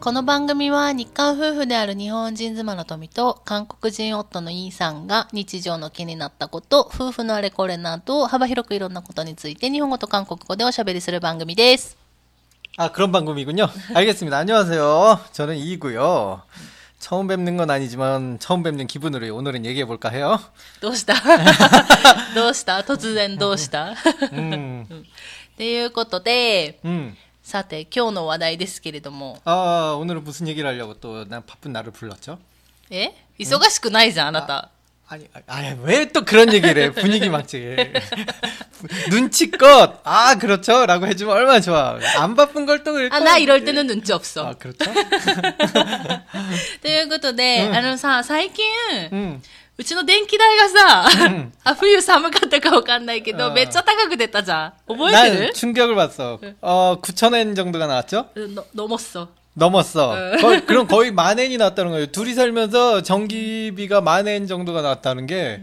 この番組は日韓夫婦である日本人妻の富と韓国人夫のイーさんが日常の気になったこと、夫婦のあれこれなど幅広くいろんなことについて日本語と韓国語でおしゃべりする番組です。 아, 그런 방법이군요. 알겠습니다. 안녕하세요. 저는 이고요. 처음 뵙는 건 아니지만 처음 뵙는 기분으로 오늘은 얘기해 볼까 해요. どうしたどうした突然どうした 음, っていうことで、 음. さて今日の話題ですけれども、 아, 오늘은 무슨 얘기를 하려고 또 난 바쁜 나를 불렀죠? え忙しくないじゃん、あなた。 아니, 아니, 왜 또 그런 얘기를 해? 분위기 망치게. 눈치껏, 아, 그렇죠. 라고 해주면 얼마나 좋아. 안 바쁜 걸 또 그랬고. あ、な、いろいろての눈치 없어. 아, 그렇죠? ということで、うんあのさ、最近、 음. うちの電気代がさ、んあ、冬寒かったかわかんないけど、うんめっちゃ高く出たじゃん。覚えて 난 る 충격을 받았어. 어, 9,000엔 정도가 나왔죠? うんの飲もっそ。 넘었어. 응. 거의, 그럼 거의 만엔이 나왔다는 거예요. 둘이 살면서 전기비가 만엔 정도가 나왔다는 게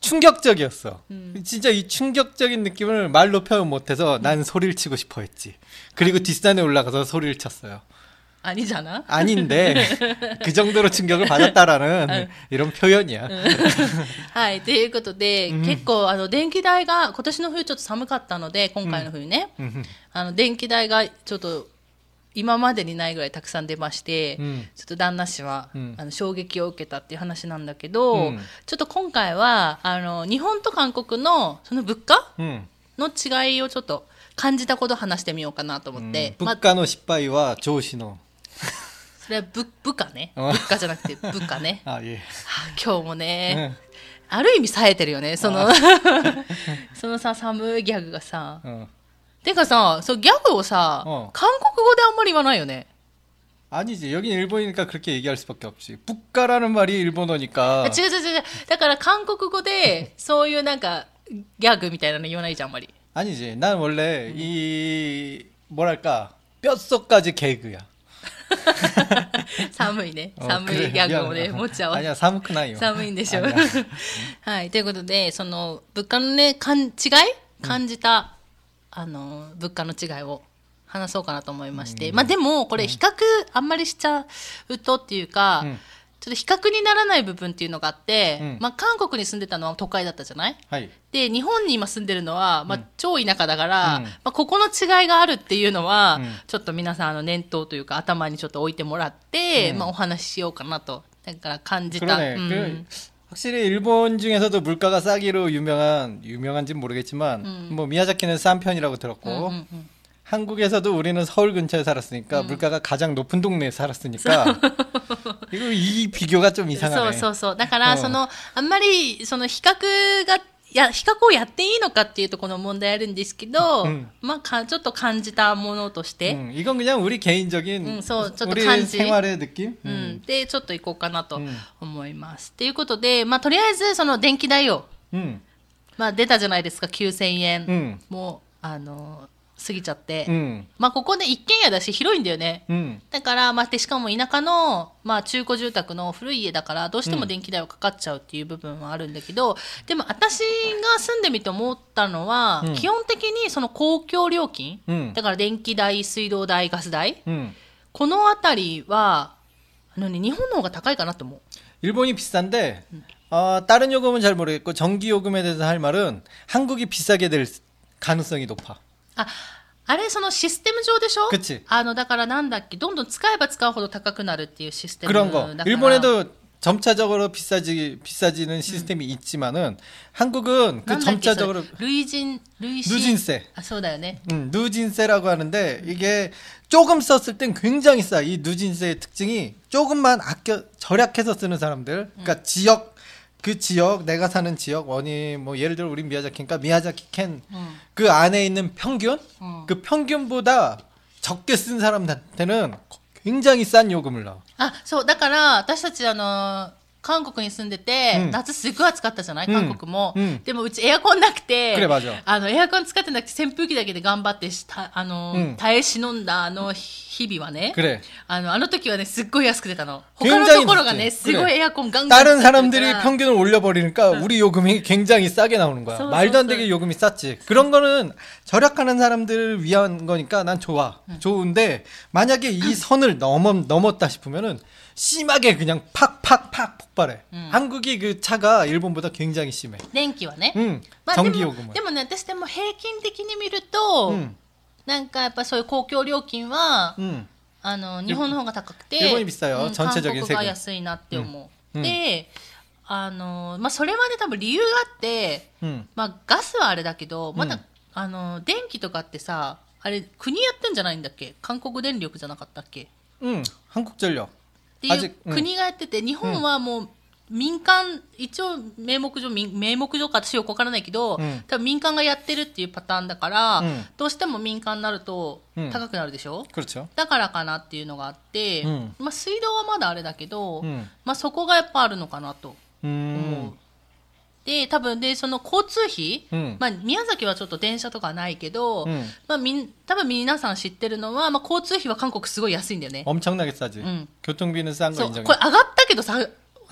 충격적이었어. 진짜 이 충격적인 느낌을 말로 표현 못해서 난 소리를 치고 싶어 했지. 그리고 뒷산에 올라가서 소리를 쳤어요. 兄じゃな 아닌데 그 정도로 충격을 받았다라는 응. 이런 표현이야. はい。ということで、うん結構、あの、電気代が、今年の冬ちょっと寒かったので、今回の冬ね、 음, あの、電気代がちょっと、今までにないぐらいたくさん出まして、うんちょっと旦那氏は、うんあの衝撃を受けたっていう話なんだけど、うんちょっと今回は、あの、日本と韓国の、その物価 음. の違いをちょっと感じたことを話してみようかなと思って、 음, まあ、 북간호 십바이와 조신호. それはぶ部下ね。うん物価じゃなくて部下ね。 아 예. はあ今日もね、 응. ある意味冴えてるよね、その、そのさ、寒いギャグがさ。 어. てかさ、そう、ギャグをさ、うん韓国語であんまり言わないよね。 아니지. 여긴 일본이니까 그렇게 얘기할 수밖에 없지. 북가라는 말이 あ 일본어니까. 違う違う違う。だから韓国語で、そういうなんか、ギャグみたいなの言わないじゃん、あんまり。 아니지. 난 원래 이 뭐랄까 뼛속까지 개그야. 寒いね。寒いギャグをね、持っちゃう。い、寒くないよ。寒いんでしょう。はい。ということで、その、物価のね、かん違い？感じた、うん、あの、物価の違いを話そうかなと思いまして。うん、まあでも、これ比較あんまりしちゃうとっていうか、うんちょっと比較にならない部分っていうのがあって、うんまあ韓国に住んでたのは都会だったじゃない 하이. で、日本に今住んでるのは、まあ、超田舎だから、うんまあ、ここの違いがあるっていうのは、うんちょっと皆さん、あの、念頭というか、頭にちょっと置いてもらって、うんまあ、お話ししようかなと。だから感じた。 그러네. うん 그, 확실히 일본 중에서도 물가가 싸기로 유명한 유명한지는 모르겠지만 음. 뭐 미야자키는 싼 편이라고 들었고 うんうんうん 한국에서도 우리는 서울 근처에 살았으니까 물가가 가장 높은 동네에 살았으니까 이거 이 비교가 좀 そう 이상하네. そうそう。だから、うんその、あんまり、その、比較が、いや、比較をやっていいのかっていうところの問題あるんですけど、うんまあか、ちょっと感じたものとして、 음, 이건 그냥 우리 개인적인 음, 서- 저도 우리 간지. 생활의 느낌. うん、 음. で、ちょっと行こうかなとうん思います。ということで、まあ、とりあえず、その、電気代を、 음. まあ、出たじゃないですか、9000円。 음. もう、あの、 過ぎちゃって。 음. まあ、ここで一軒家だし、広いんだよね。 음. だから、まあ、で、しかも田舎の、まあ、中古住宅の古い家だから、どうしても電気代はかかっちゃうっていう部分はあるんだけど、でも私が住んでみて思ったのは、うん基本的にその公共料金、 음. だから電気代、水道代、ガス代、 음. このあたりは、あのね、日本の方が高いかなと思う。 일본이 비싼데 어, 다른 요금은 잘 모르겠고 전기 요금에 대해서 할 말은 한국이 비싸게 될 가능성이 높아. あ、あれ、そのシステム上でしょ그치 あの、だからなんだっけ、どんどん使えば使うほど高くなるっていうシステムだ 그런 か 거. ら。 일본에도 점차적으로 비싸지 비싸지는 시스템이 있지만은 한국은 な 그 んだっけそれ 점차적으로 累進、累進。 누진세. あ、そうだよね。 음, 누진세라고 하는데 이게 조금 썼을 땐 굉장히 싸. 이 누진세의 특징이 조금만 아껴 절약해서 쓰는 사람들. 그러니까 지역 그 지역 내가 사는 지역 원이 뭐 예를 들어 우리 미야자키니까 미야자키 캔 うん。 그 안에 있는 평균 음. 그 평균보다 적게 쓴 사람한테는 굉장히 싼 요금을 넣어. あ、そう、だから、私たち、あの、 韓国に住んでて、うん夏すっごい暑かったじゃない韓国も、うんでもうちエアコンなくて 그래맞아 あのエアコン使ってなくて扇風機だけで頑張ってしたあの、うん耐え忍んだあの日々はね 그래. あのあの時はねすっごい安く出たの 굉장히 他のところがね 좋지 すごいエアコンガンガン 다른 使ってる 사람들이 から 평균을 올려버리니까 우리 요금이 굉장히 싸게 나오는 거야. 소, 말도 안 소, 되게 소. 요금이 쌌지. 그런 거는 절약하는 사람들을 위한 거니까 난 좋아. 좋은데 만약에 이 선을 넘어, 넘었다 싶으면은 심하게 그냥 팍팍팍 폭발해. 한국이 그 차가 일본보다 굉장히 심해. 電気はね、 응. まあ、で 전기 も 요금은. でもね私でも平均的に見ると、 응. なんかやっぱそういう公共料金は、 응. あの日本の方が高くて日本に비싸요 うん 전체적인 韓国 세금 が安いなって思う、うんであの、まあ、それはね多分理由があって、 응. まあ、ガスはあれだけどまだ、うんあの電気とかってさあれ国やってんじゃないんだっけ韓国電力じゃなかったっけっ 응. 한국전 っていう国がやってて、日本はもう、民間、一応名目上、名目上か私よくわからないけど、うん、多分民間がやってるっていうパターンだから、うん、どうしても民間になると高くなるでしょ、うん、だからかなっていうのがあって、うん、まあ水道はまだあれだけど、まあそこがやっぱあるのかなと思う。음. で多分でその交通費、うんまあ、宮崎はちょっと電車とかないけど、うんまあ、みん多分皆さん知ってるのは、まあ、交通費は韓国すごい安いんだよね。 엄청나게 싸지. 응. 교통비는 싼 거 そう 인정해. これ上がったけどさ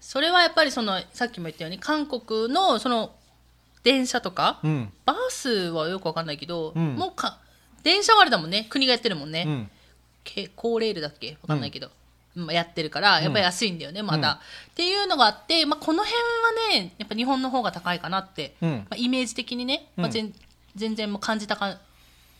それはやっぱりそのさっきも言ったように韓国のその電車とか、うん、バスはよくわかんないけど、うん、もうか電車はあれだもんね。国がやってるもんね、うん、高レールだっけ？わかんないけど、うん、やってるからやっぱり安いんだよね、まだ、っていうのがあって、まあ、この辺はねやっぱ日本の方が高いかなって、まあ、イメージ的にね、まあ、全然も感じたか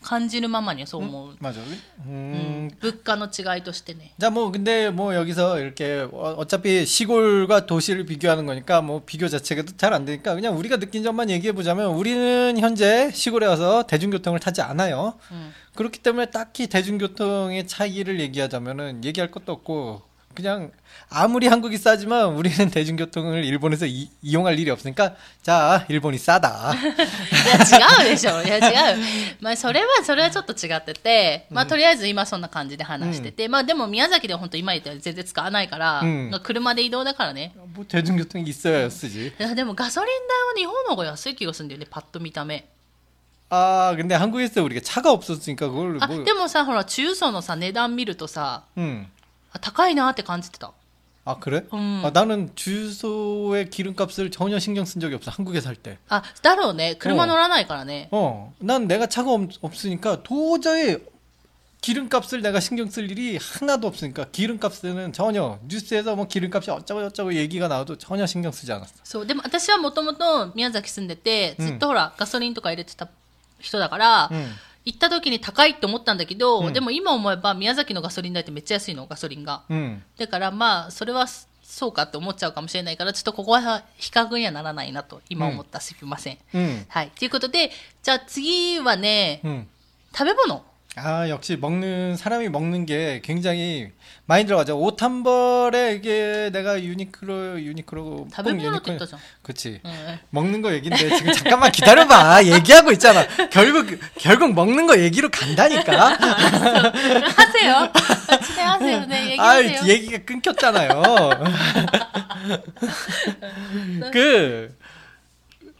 感じるままにはそう思う、 맞아. う 음, ん物価の違いとしてね 자, 뭐, 근데 뭐 여기서 이렇게 어- 어차피 시골과 도시를 비교하는 거니까 뭐 비교 자체가 잘 안 되니까 그냥 우리가 느낀 점만 얘기해 보자면 우리는 현재 시골에 와서 대중교통을 타지 않아요. うん、 그렇기 때문에 딱히 대중교통의 차이를 얘기하자면은 얘기할 것도 없고 그냥 아무리 한국이 싸지만 우리는 대중교통을 일본에서 이, 이용할 일이 없으니까 자, 일본이 싸다. いや違うでしょいや違うまあそれはそれはちょっと違ってて、まあとりあえず今そんな感じで話してて、まあでも宮崎では本当今言ったように全然使わないから、うん車で移動だからね 뭐 대중교통이 있어야 쓰지. いやでもガソリン代は日本の方が安い気がするんだよねパッと見た目 아, 근데 한국에서 우리가 차가 없었으니까 그걸 あ 뭐 でもさほら中層のさ値段見るとさ 음. あ高いなって感じてた 아 그래? 음. 아, 나는 주소의 기름값을 전혀 신경 쓴 적이 없어 한국에 살 때. あだろうね車乗らないからね、 어, 난 내가 차가 없, 없으니까 도저히 기름값을 내가 신경 쓸 일이 하나도 없으니까 기름값에는 전혀 뉴스에서 뭐 기름값이 어쩌고 저쩌고 얘기가 나와도 전혀 신경 쓰지 않았어. そうでも私はもともと宮崎住んでてうんずっとほら、ガソリンとか入れてた人だから、 응. 行った時に高いと思ったんだけど、うん。でも今思えば宮崎のガソリン代ってめっちゃ安いのガソリンが、うん。だからまあそれはそうかって思っちゃうかもしれないからちょっとここは比較にはならないなと今思った、すみません。うん。はい。ということでじゃあ次はね、うん。食べ物。 아 역시 먹는 사람이 먹는 게 굉장히 많이 들어가죠. 옷 한 벌에 이게 내가 유니크로 유니크로 다른 유니크 있다죠. 그렇지. 네. 먹는 거 얘긴데 지금 잠깐만 기다려봐. 얘기하고 있잖아. 결국 결국 먹는 거 얘기로 간다니까. 하세요. 진행하세요. 네 얘기하세요. 아 얘기가 끊겼잖아요. 그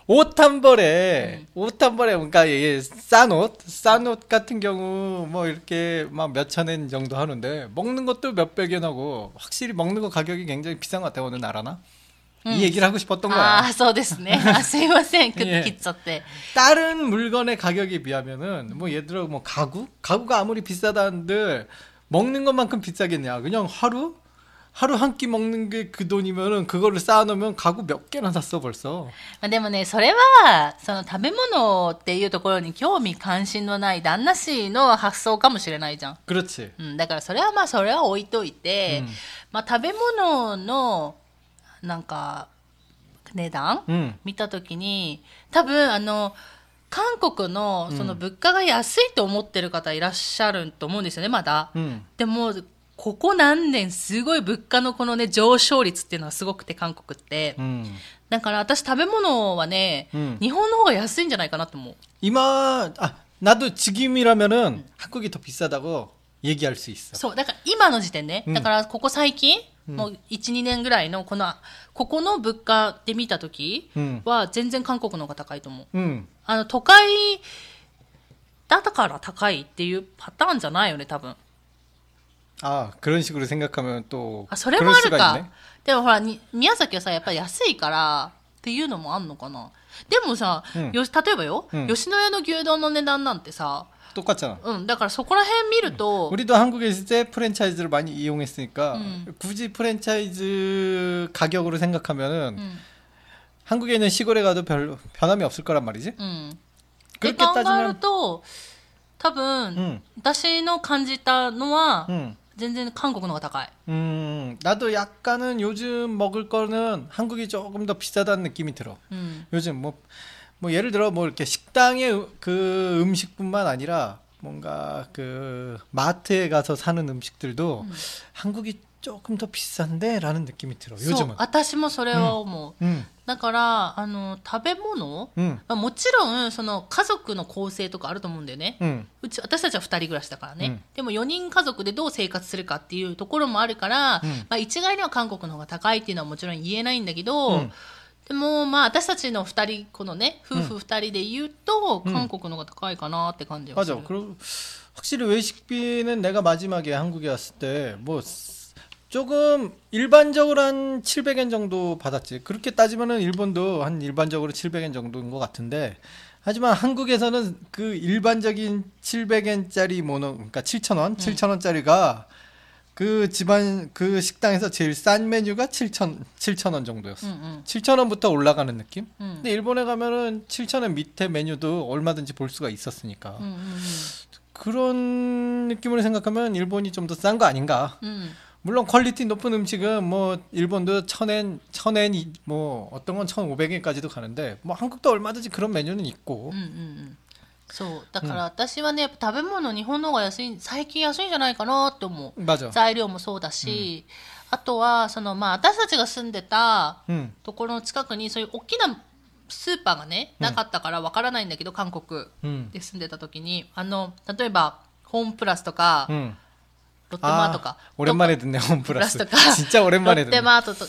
옷 한 벌에, 옷 한 벌에, 그러니까 이게 싼 옷, 싼 옷 같은 경우 뭐 이렇게 막 몇천 엔 정도 하는데, 먹는 것도 몇백 엔 하고, 확실히 먹는 거 가격이 굉장히 비싼 것 같아요, 어느 나라나? 이 얘기를 하고 싶었던 あ 거야. あそうですねあすいませんくいえ切っちゃって 다른 물건의 가격에 비하면은 뭐 예를 들어 뭐 가구 가구가 아무리 비싸다는데 먹는 것만큼 비싸겠냐 그냥 하루 하루 한 끼 먹는 게 그 돈이면은 그거를 쌓아놓으면 가구 몇 개나 샀어 벌써 まあ、でもね、それは、その食べ物っていうところに興味関心のない旦那氏の発想かもしれないじゃん。 그렇지 うん、だからそれはまあそれは置いといて、うんまあ食べ物の、なんか、 値段 음. 見たときに、多分あの、韓国のその物価が安いと思ってる方いらっしゃると思うんですよね、まだ。 음. でも、 ここ何年すごい物価のこのね、上昇率っていうのはすごくて、韓国って。 음. だから私食べ物はね、うん日本の方が安いんじゃないかなと思う。 이마 아 나도 지금이라면은 한국이 더 비싸다고 얘기할 수 있어. そう、だから今の時点ね、うんだからここ最近、もう1、2年ぐらいのこの、ここの物価で見たときうんは全然韓国の方が高いと思う。 음. あの、都会だから高いっていうパターンじゃないよね、多分。 아 그런 식으로 생각하면 또 あ、それもあ 그럴 る 수가 か 있네. 。でもほら、に宮崎はさ、やっぱり安いからっていうのもあんのかな。でもさ、うんよし例えばよ、うん吉野家の牛丼の値段なんてさ、 똑같잖아. うん、だからそこら辺見ると、 우리도 한국에 있을 때 프랜차이즈를 많이 이용했으니까 음. 굳이 프랜차이즈 가격으로 생각하면은 うん、 한국에 있는 시골에 가도 별 변함이 없을 거란 말이지. うん。で 그렇게 考える 따지면 と、多分、 음, 私の感じたのは、 음, 全然韓国の方が高い。 음, 나도 약간은 요즘 먹을 거는 한국이 조금 더 비싸다는 느낌이 들어. うん。 요즘 뭐, 뭐 예를 들어 뭐 이렇게 식당의 음- 그 음식뿐만 아니라 뭔가 그 마트에 가서 사는 음식들도 한국이 조금 더 비싼데 라는 느낌이 들어. そう 요즘은. 、私もそれは思う。 음, だから、あの、食べ物、 음, まあ、もちろん、その家族の構成とかあると思うんだよね。 음, うち、私たちは二人暮らしだからね。うんでも4人家族でどう生活するかっていうところもあるから、うんまあ一概には韓国の方が高いっていうのはもちろん言えないんだけど、うんでもまあ私たちの二人、このね、夫婦二人で言うと、うん韓国の方が高いかなって感じはする。 맞아. 그리고 확실히 외식비는 내가 마지막에 한국에 왔을 때 뭐 조금 일반적으로 한 700엔 정도 받았지. 그렇게 따지면은 일본도 한 일반적으로 700엔 정도인 것 같은데, 하지만 한국에서는 그 일반적인 700엔짜리 모노, 그러니까 7,000원, 음. 7,000원짜리가 그 집안, 그 식당에서 제일 싼 메뉴가 7,000, 7,000원 정도였어. 음, 음. 7,000원부터 올라가는 느낌? 음. 근데 일본에 가면은 7,000원 밑에 메뉴도 얼마든지 볼 수가 있었으니까. 음, 그런 느낌으로 생각하면 일본이 좀 더 싼 거 아닌가. うん。うん。 물론 퀄리티 높은 음식은 뭐 일본도 천엔 천엔 이- 뭐 어떤 건 천오백 엔까지도 가는데 뭐 한국도 얼마든지 그런 메뉴는 있고 うんうんうん。そう。だから私はね、やっぱ食べ物日本の方が安い、最近安いんじゃないかなって思う。 맞아. 材料もそうだし、あとは、その、まあ、私たちが住んでた 음, ところの近くに、そういう大きなスーパーがね、なかったからわからないんだけど、韓国 음, で住んでた時に、あの、例えば、ホームプラスとか、 음. ロッテマートとか、 오랜만에 듣네 홈플러스. プラスとか 진짜 ロ 오랜만에 ッテ 듣네. マートと、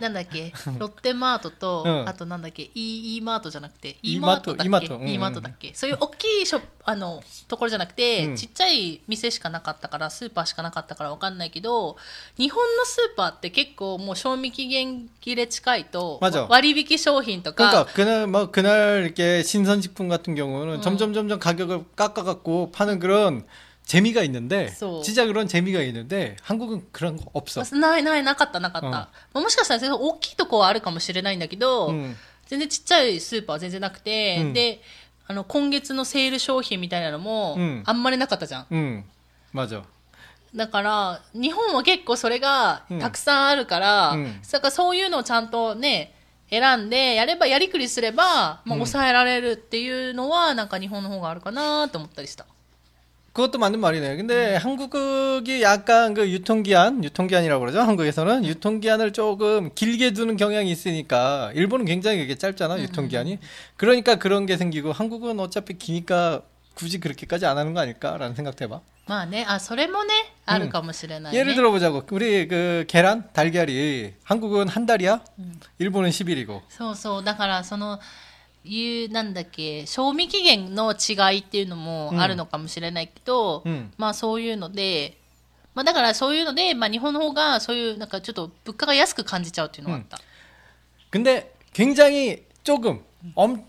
なんだっけ、ロッテマートと、うんあとなんだっけ、イーマートじゃなくて、 E イーマートだっけ、イーマートうんうんイーマートだっけ、そういう大きいショップ、あの、ところじゃなくて、うんちっちゃい店しかなかったから、スーパーしかなかったからわかんないけど、日本のスーパーって結構もう賞味期限切れ近いと、 맞아 割引商品とか、 그러니까 그날 뭐 그날 이렇게 신선식품 같은 경우는 어. 점점 점점 가격을 깎아갖고 파는 그런 재미가 있는데 소. 진짜 그런 재미가 있는데 한국은 그런 거 없어. ないないなかったなかった。うんまあもしかしたら全然大きいとこはあるかもしれないんだけど、 음, 全然ちっちゃいスーパーは全然なくて、うんで、あの、今月のセール商品みたいなのもうん、あんまりなかったじゃん。 음, 맞아. だから、日本は結構それがうんたくさんあるから、うんだからそういうのをちゃんとね、選んで、やれば、やりくりすれば、まあ、うん抑えられるっていうのは、なんか日本の方があるかなと思ったりした。 그것도 맞는 말이네. 근데 한국이 약간 그 유통기한, 유통기한이라고 그러죠. 한국에서는 유통기한을 조금 길게 두는 경향이 있으니까 일본은 굉장히 그게 짧잖아, 유통기한이. 그러니까 그런 게 생기고 한국은 어차피 기니까 굳이 그렇게까지 안 하는 거 아닐까라는 생각도 해봐. まあね、あ、それもね、あるかもしれないね。 예를 들어보자고. 우리 그 계란, 달걀이 한국은 한 달이야? 일본은 10일이고. そうそう。だから、その、 いう、なんだっけ、賞味期限の違いっていうのもあるのかもしれないけど、うんまあそういうので、まあだからそういうので、まあ日本の方がそういう、なんかちょっと物価が安く感じちゃうっていうのがあった。 근데 굉장히 조금 엄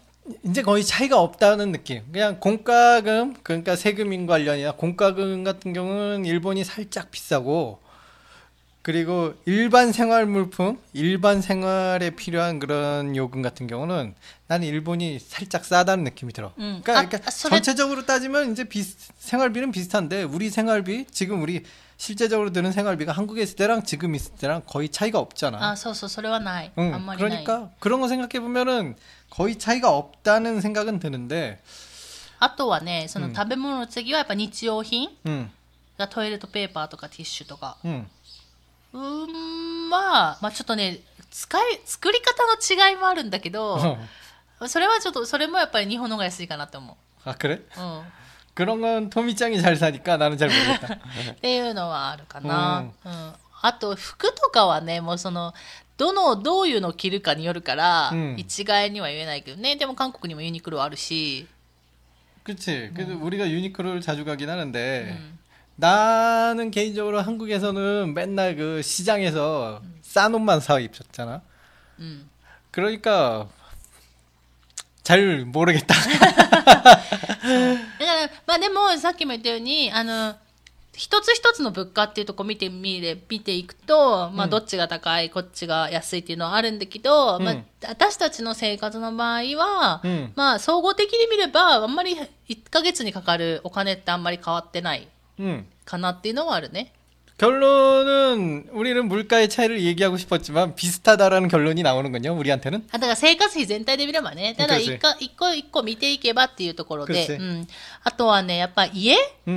이제 거의 차이가 없다는 느낌. 그냥 공과금 그러니까 세금인 관련이나 공과금 같은 경우는 일본이 살짝 비싸고 그리고 일반 생활 물품, 일반 생활에 필요한 그런 요금 같은 경우는 나는 일본이 살짝 싸다는 느낌이 들어. 음. 그러니까, 아, 그러니까 아,それ- 전체적으로 따지면 이제 비슷, 생활비는 비슷한데 우리 생활비 지금 우리 실제적으로 드는 생활비가 한국에 있을 때랑 지금 있을 때랑 거의 차이가 없잖아. あ、そうそう、それはない。 응, あんまりない。 그러니까 그런 거 생각해 보면은 거의 차이가 없다는 생각은 드는데, あとはね、そのうん食べ物の次はやっぱ日用品 응, がトイレットペーパーとかティッシュとか。 응, うーん、まあ、まあちょっとね、使い、作り方の違いもあるんだけど、 어. それはちょっと、それもやっぱり日本の方が安いかなって思う。 아 그래? うん。 그런 건 토미짱이 잘 사니까 나는 잘 모르겠다. っていうのはあるかな。うん。あと、服とかはね、もうその、どの、どういうのを着るかによるから、うん一概には言えないけどね。でも韓国にもユニクロあるし、 그치. 그래서 우리가 유니크로를 자주 가긴 하는데, 음. 나는 개인적으로 한국에서는 맨날 그 시장에서 싼 옷만 사 입었잖아. うん。 그러니까 잘 모르겠다. だから、まあでも、さっきも言ったように、あの、一つ一つの物価っていうとこ見てみれ、見ていくと、まあうんどっちが高い、こっちが安いっていうのはあるんだけど、まあうん私たちの生活の場合は、 응. まあ総合的に見れば、あんまり1ヶ月にかかるお金ってあんまり変わってない 응. かなっていうのはあるね。결론은 우리는 물가의 차이를 얘기하고 싶었지만 비슷하다라는 결론이 나오는군 요. 우리한테 는. 아, 그러생활비 전체를 보면 네. 다만 이거 이거 이거見ていけばっていうところで, 음. あとはね、やっぱ家う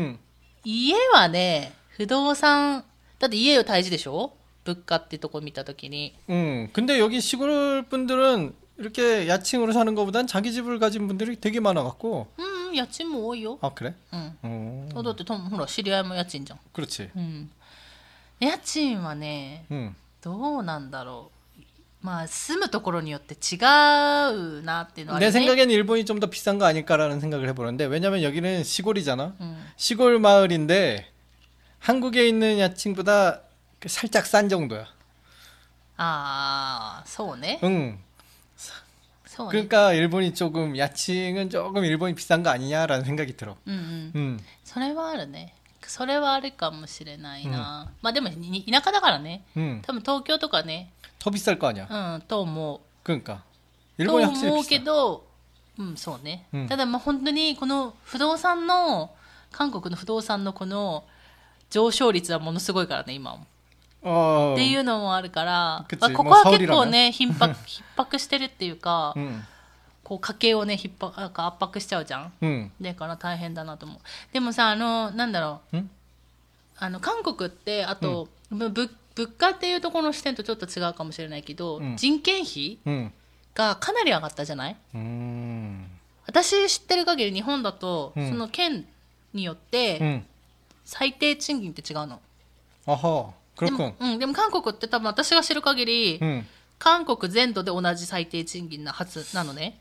家はね、不動産だって家を大事でしょ物価ってとこ見たとに. 음. 근데 여기 시골 분들은 이렇게 야칭으로 사는 것보단 자기 집을 가진 분들이 되게 많아 갖 고. 음. 3여친 뭐요? 아 그래? 응. 오. 너도 또ほら知り合いも家賃じゃん。 그렇지. 응. 家賃はね、 응. どうなんだろう。まあ住むところによって違うなっていうのはあ내 생각엔 일본이 좀 더 비싼 거 아닐까라는 생각을 해보는데 왜냐면 여기는 시골이잖아. 응. 시골 마을인데 한국에 있는 야친보다 살짝 싼 정도야. 아, そうね。 응. そうね。 그러니까 일본이 조금 야층은 조금 일본이 비싼 거 아니냐라는 생각이 들어. うんうん。 응. それはあるね。それはあるかもしれないな。まあでも、に田舎だからね。 응. 多分東京とかね、 더 비쌀 거 아니야. うん、と思う。 그러니까 と 일본이 思 확실히 うけ 비싸. ど、うん、そうね。うんただ、まあ本当にこの不動産の、韓国の不動産のこの上昇率はものすごいからね、今も。 っていうのもあるから、まあ、ここは結構ね 頻迫逼迫してるっていうか、うん、こう家計をね逼迫なんか圧迫しちゃうじゃん、うん、だから大変だなと思う。でもさあのなんだろう。あの韓国ってあと、うん、物価っていうところの視点とちょっと違うかもしれないけど、うん、人件費、がかなり上がったじゃない？私知ってる限り日本だと、その県によって、最低賃金って違うの。あは。어허. で 그렇군. も、うん、でも韓国って多分私が知る限り、 응. 韓国全土で同じ最低賃金なはずなのね。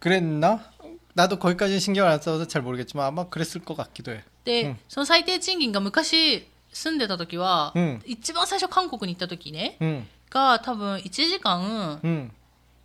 그랬나? 나도 거기까지 신경을 안 써서 잘 모르겠지만 아마 그랬을 것 같기도 해. で、うんその最低賃金が昔住んでた時は、うん一番最初韓国に行った時ね、 응. が多分1時間 응.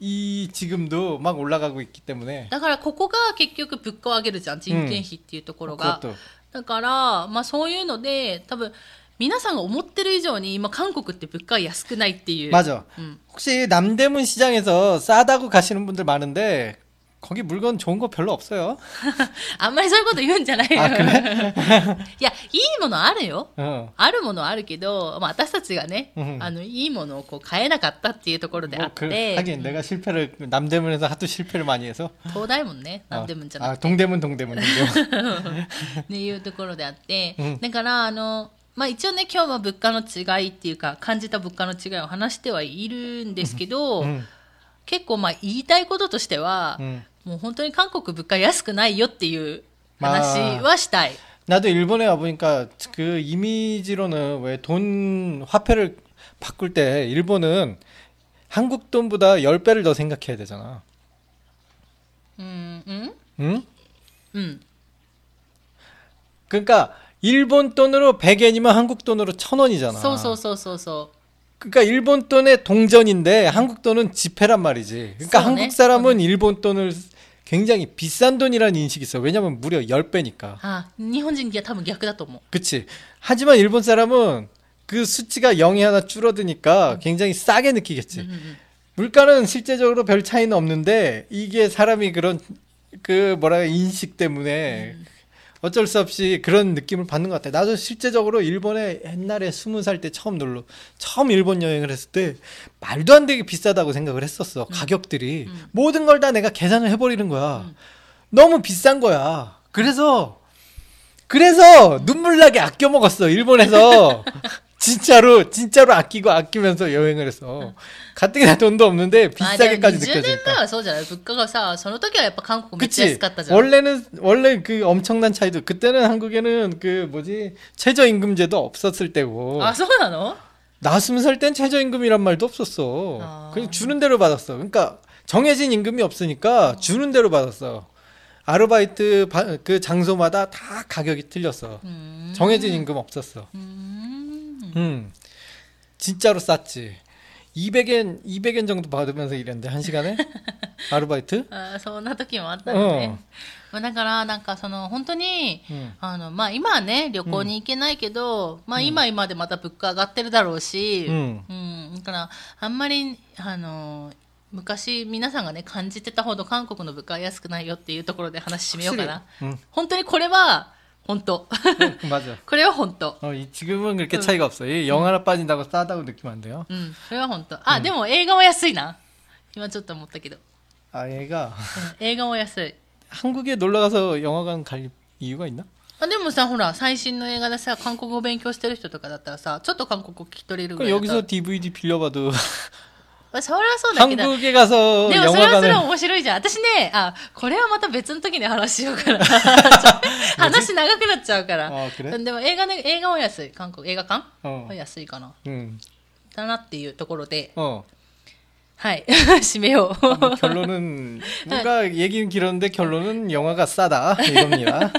이 지금도 막 올라가고 있기 때문에 だからここが結局物価を上げるじゃん、人件費っていうところが。 그것도 だから、まあそういうので、多分、皆さんが思ってる以上に今韓国って物価が安くないっていう。 맞아. うん。 혹시 남대문 시장에서 싸다고 가시는 분들 많은데 거기 물건 좋은 거 별로 없어요. あんまりそういうこと言うんじゃないよ。あいや、いいものあるよ。 어. あるものはあるけど、まあ私たちがね、うんあの、いいものをこう買えなかったっていうところであ 뭐 っ 그, て、 하긴 내가 실패를 남대문에서 하도 실패를 많이 해서 東大門ね、なんでもんじゃな 아 くて、 동대문 동대문 동대문 っていうところであって、うんだから、あの、まあ一応ね、今日は物価の違いっていうか、感じた物価の違いを話してはいるんですけど、 응, 結構まあ言いたいこととしては、 응. もう本当に韓国物価安くないよっていう話はしたい。 나도 일본에 와보니까 그 이미지로는 왜 돈 화폐를 바꿀 때 일본은 한국 돈보다 10배를 더 생각해야 되잖아. 음, 음? 응? 음. 그러니까 일본 돈으로 100엔이면 한국 돈으로 1000원이잖아. そうそうそうそうそ 그러니까 일본 돈의 동전인데 한국 돈은 지폐란 말이지. 그러니까 그러네. 한국 사람은 일본 돈을 굉장히 비싼 돈이라는 인식이 있어. 왜냐면 무려 10배니까. う。あ、日本人は多分逆だと思う。 그치. 하지만 일본 사람은 그 수치가 0이 하나 줄어드니까 굉장히 싸게 느끼겠지. うんうん。 물가는 실제적으로 별 차이는 없는데 이게 사람이 그런 그 뭐라 해야 인식 때문에 어쩔 수 없이 그런 느낌을 받는 것 같아. 나도 실제적으로 일본에 옛날에 스무 살 때 처음 놀러 처음 일본 여행을 했을 때 말도 안 되게 비싸다고 생각을 했었어. 가격들이 모든 걸 다 내가 계산을 해버리는 거야. 너무 비싼 거야. 그래서 그래서 눈물 나게 아껴 먹었어. 일본에서 진짜로 진짜로 아끼고 아끼면서 여행을 했어. 가뜩이나 돈도 없는데 まあでも 비싸게까지 20年前 느껴지니까. はそうじゃない物価がさ、その時はやっぱ韓国めっちゃ 그치 安かったじゃん。 원래는 원래 그 엄청난 차이도 그때는 한국에는 그 뭐지 최저임금제도 없었을 때고 あ、そうなの 나 스무 살 땐 최저임금이란 말도 없었어. 아. 그냥 주는 대로 받았어. 그러니까 정해진 임금이 없으니까 주는 대로 받았어. 아르바이트 바- 그 장소마다 다 가격이 틀렸어. うーん。 정해진 임금 없었어. うーん。 음. 진짜로 쌌지. 200엔 200엔 정도 받으면서 일했는데 한 시간에 아르바이트? あそんな時もあったのね。まあだから、なんかその、本当に、 음. あの、まあ今はね、旅行に行けないけど、まあ今は今でまた物価上がってるだろうし、 음. うん。だから、あんまり、あの、昔皆さんがね、感じてたほど韓国の物価は安くないよっていうところで話締めようかな。 음. 本当にこれは、 本当。 맞아. これは本当。 어, 이 지금은 그렇게 차이가 없어. 이 영하나 빠진다고 싸다고 느끼면 안 돼요. うん。これは本当。あ、でも映画は安いな。今ちょっと思ったけど。 아, 얘가 うん映画も安い。 한국에 놀러 가서 영화관 갈 이유가 있나? あでもさ、ほら、最新の映画でさ、韓国語勉強してる人とかだったらさ、ちょっと韓国語聞き取れるぐ 그럼 らいだったら 여기서 DVD 빌려봐도 あ それはそうだけど。 한국에 가서 でもそれはそれは 영화관을 面白いじゃん。私ね、あ、これはまた別の時に話しようかな。話長くなっちゃうから。 아 그래? でも映画ね、映画は安い。韓国映画館 어, は安いかな。 음, だなっていうところで、 어. はい。締めよう。 아, 뭐 결론은 뭔가 얘기는 길었는데 결론은 영화가 싸다 이겁니다.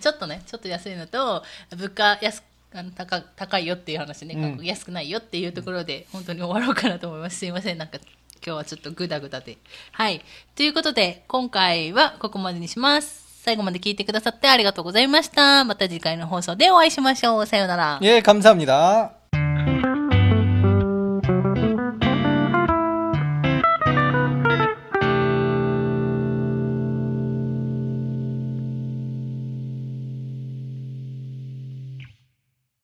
ちょっとね、ちょっと安いのと、物価安 あの高高いよっていう話ね、うん韓国安くないよっていうところで、本当に終わろうかなと思います。すいません、なんか今日はちょっとグダグダで。はい。ということで、今回はここまでにします。最後まで聞いてくださってありがとうございました。また次回の放送でお会いしましょう。さようなら。 예, 감사합니다.